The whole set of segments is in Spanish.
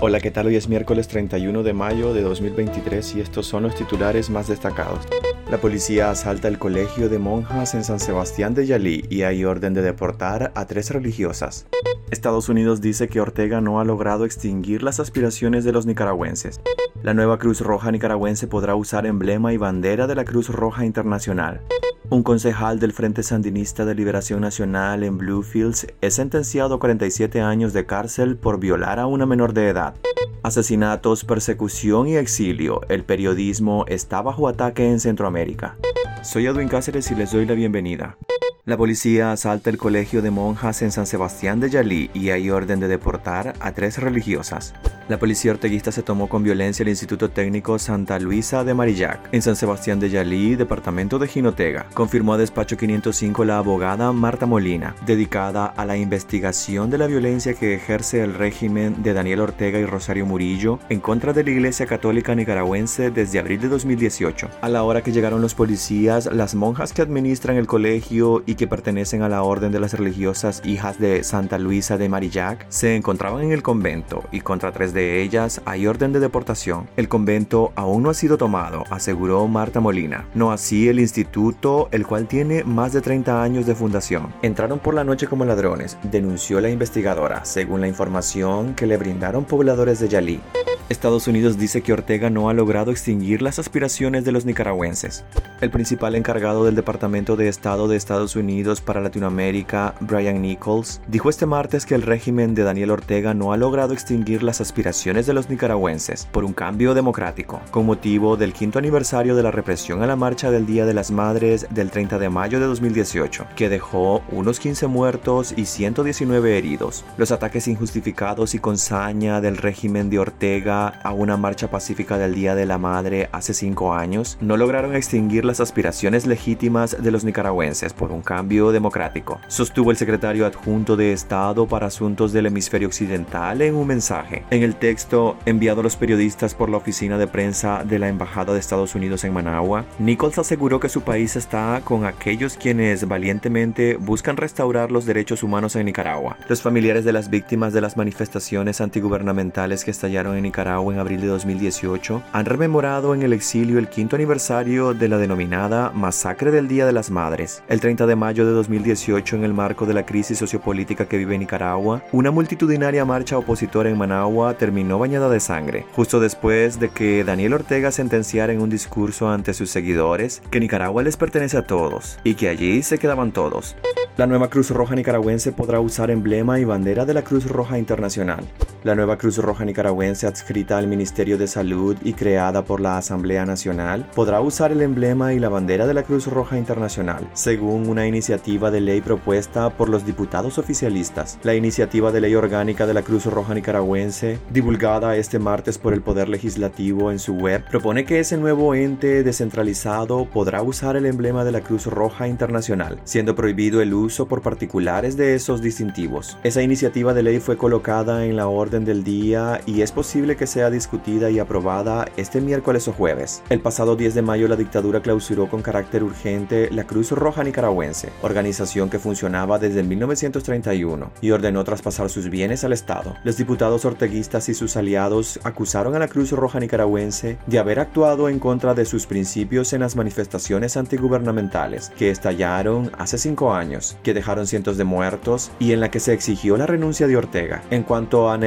Hola, ¿qué tal? Hoy es miércoles 31 de mayo de 2023 y estos son los titulares más destacados. La policía asalta el colegio de monjas en San Sebastián de Yalí y hay orden de deportar a tres religiosas. Estados Unidos dice que Ortega no ha logrado extinguir las aspiraciones de los nicaragüenses. La nueva Cruz Roja nicaragüense podrá usar emblema y bandera de la Cruz Roja Internacional. Un concejal del Frente Sandinista de Liberación Nacional en Bluefields es sentenciado a 47 años de cárcel por violar a una menor de edad. Asesinatos, persecución y exilio. El periodismo está bajo ataque en Centroamérica. Soy Edwin Cáceres y les doy la bienvenida. La policía asalta el colegio de monjas en San Sebastián de Yalí y hay orden de deportar a tres religiosas. La policía orteguista se tomó con violencia el Instituto Técnico Santa Luisa de Marillac, en San Sebastián de Yalí, departamento de Jinotega. Confirmó a Despacho 505 la abogada Marta Molina, dedicada a la investigación de la violencia que ejerce el régimen de Daniel Ortega y Rosario Murillo en contra de la Iglesia Católica Nicaragüense desde abril de 2018. A la hora que llegaron los policías, las monjas que administran el colegio y que pertenecen a la Orden de las Religiosas Hijas de Santa Luisa de Marillac se encontraban en el convento y contra tres de ellas hay orden de deportación. El convento aún no ha sido tomado, aseguró Marta Molina. No así el instituto, el cual tiene más de 30 años de fundación. Entraron por la noche como ladrones, denunció la investigadora, según la información que le brindaron pobladores de Yalí. Estados Unidos dice que Ortega no ha logrado extinguir las aspiraciones de los nicaragüenses. El principal encargado del Departamento de Estado de Estados Unidos para Latinoamérica, Brian Nichols, dijo este martes que el régimen de Daniel Ortega no ha logrado extinguir las aspiraciones de los nicaragüenses por un cambio democrático, con motivo del quinto aniversario de la represión a la marcha del Día de las Madres del 30 de mayo de 2018, que dejó unos 15 muertos y 119 heridos. Los ataques injustificados y con saña del régimen de Ortega a una marcha pacífica del Día de la Madre hace cinco años, no lograron extinguir las aspiraciones legítimas de los nicaragüenses por un cambio democrático, sostuvo el secretario adjunto de Estado para Asuntos del Hemisferio Occidental en un mensaje. En el texto enviado a los periodistas por la oficina de prensa de la Embajada de Estados Unidos en Managua, Nichols aseguró que su país está con aquellos quienes valientemente buscan restaurar los derechos humanos en Nicaragua. Los familiares de las víctimas de las manifestaciones antigubernamentales que estallaron en Nicaragua en abril de 2018 han rememorado en el exilio el quinto aniversario de la denominada Masacre del Día de las Madres. El 30 de mayo de 2018, en el marco de la crisis sociopolítica que vive Nicaragua, una multitudinaria marcha opositora en Managua terminó bañada de sangre, justo después de que Daniel Ortega sentenciara en un discurso ante sus seguidores que Nicaragua les pertenece a todos y que allí se quedaban todos. La nueva Cruz Roja nicaragüense podrá usar emblema y bandera de la Cruz Roja Internacional. La nueva Cruz Roja nicaragüense adscrita al Ministerio de Salud y creada por la Asamblea Nacional podrá usar el emblema y la bandera de la Cruz Roja Internacional, según una iniciativa de ley propuesta por los diputados oficialistas. La iniciativa de ley orgánica de la Cruz Roja nicaragüense, divulgada este martes por el Poder Legislativo en su web, propone que ese nuevo ente descentralizado podrá usar el emblema de la Cruz Roja Internacional, siendo prohibido el uso por particulares de esos distintivos. Esa iniciativa de ley fue colocada en la orden del día y es posible que sea discutida y aprobada este miércoles o jueves. El pasado 10 de mayo la dictadura clausuró con carácter urgente la Cruz Roja Nicaragüense, organización que funcionaba desde 1931, y ordenó traspasar sus bienes al Estado. Los diputados orteguistas y sus aliados acusaron a la Cruz Roja Nicaragüense de haber actuado en contra de sus principios en las manifestaciones antigubernamentales que estallaron hace cinco años que dejaron cientos de muertos y en la que se exigió la renuncia de Ortega. En cuanto a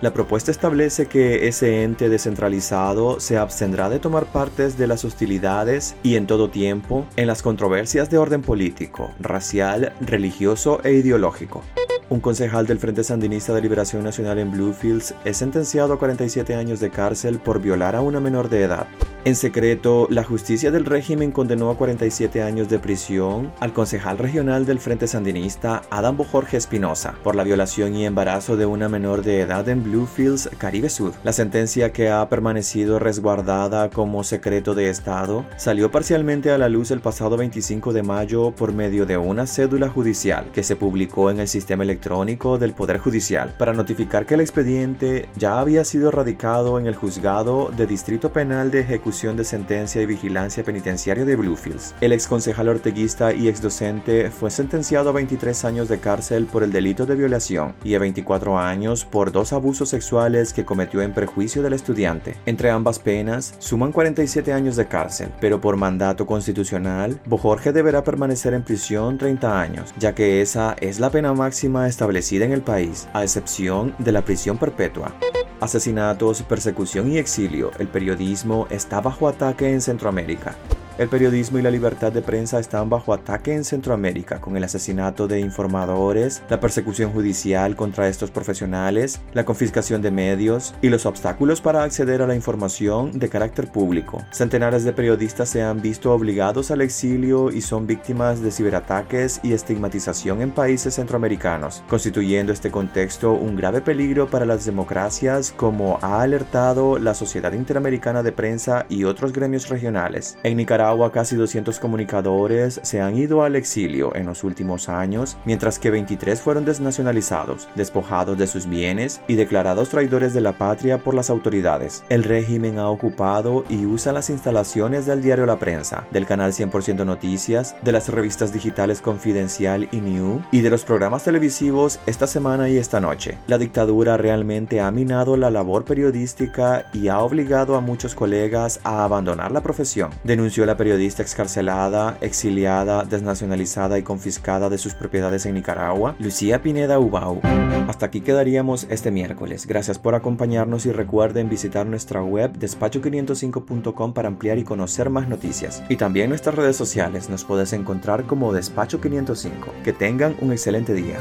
la propuesta establece que ese ente descentralizado se abstendrá de tomar partes de las hostilidades y en todo tiempo en las controversias de orden político, racial, religioso e ideológico. Un concejal del Frente Sandinista de Liberación Nacional en Bluefields es sentenciado a 47 años de cárcel por violar a una menor de edad. En secreto, la justicia del régimen condenó a 47 años de prisión al concejal regional del Frente Sandinista, Adam Jorge Espinosa, por la violación y embarazo de una menor de edad en Bluefields, Caribe Sur. La sentencia que ha permanecido resguardada como secreto de Estado salió parcialmente a la luz el pasado 25 de mayo por medio de una cédula judicial que se publicó en el sistema electrónico del Poder Judicial para notificar que el expediente ya había sido radicado en el juzgado de Distrito Penal de Ejecución ejecución de sentencia y vigilancia penitenciaria de Bluefields. El ex concejal orteguista y ex docente fue sentenciado a 23 años de cárcel por el delito de violación y a 24 años por dos abusos sexuales que cometió en prejuicio del estudiante. Entre ambas penas suman 47 años de cárcel, pero por mandato constitucional, Bojorge deberá permanecer en prisión 30 años, ya que esa es la pena máxima establecida en el país, a excepción de la prisión perpetua. Asesinatos, persecución y exilio. El periodismo está bajo ataque en Centroamérica. El periodismo y la libertad de prensa están bajo ataque en Centroamérica con el asesinato de informadores, la persecución judicial contra estos profesionales, la confiscación de medios y los obstáculos para acceder a la información de carácter público. Centenares de periodistas se han visto obligados al exilio y son víctimas de ciberataques y estigmatización en países centroamericanos, constituyendo este contexto un grave peligro para las democracias como ha alertado la Sociedad Interamericana de Prensa y otros gremios regionales. En Nicaragua, casi 200 comunicadores se han ido al exilio en los últimos años, mientras que 23 fueron desnacionalizados, despojados de sus bienes y declarados traidores de la patria por las autoridades. El régimen ha ocupado y usa las instalaciones del diario La Prensa, del canal 100% Noticias, de las revistas digitales Confidencial y New y de los programas televisivos esta semana y esta noche. La dictadura realmente ha minado la labor periodística y ha obligado a muchos colegas a abandonar la profesión, denunció la periodista excarcelada, exiliada, desnacionalizada y confiscada de sus propiedades en Nicaragua, Lucía Pineda Ubau. Hasta aquí quedaríamos este miércoles. Gracias por acompañarnos y recuerden visitar nuestra web despacho505.com para ampliar y conocer más noticias. Y también nuestras redes sociales nos puedes encontrar como Despacho 505. Que tengan un excelente día.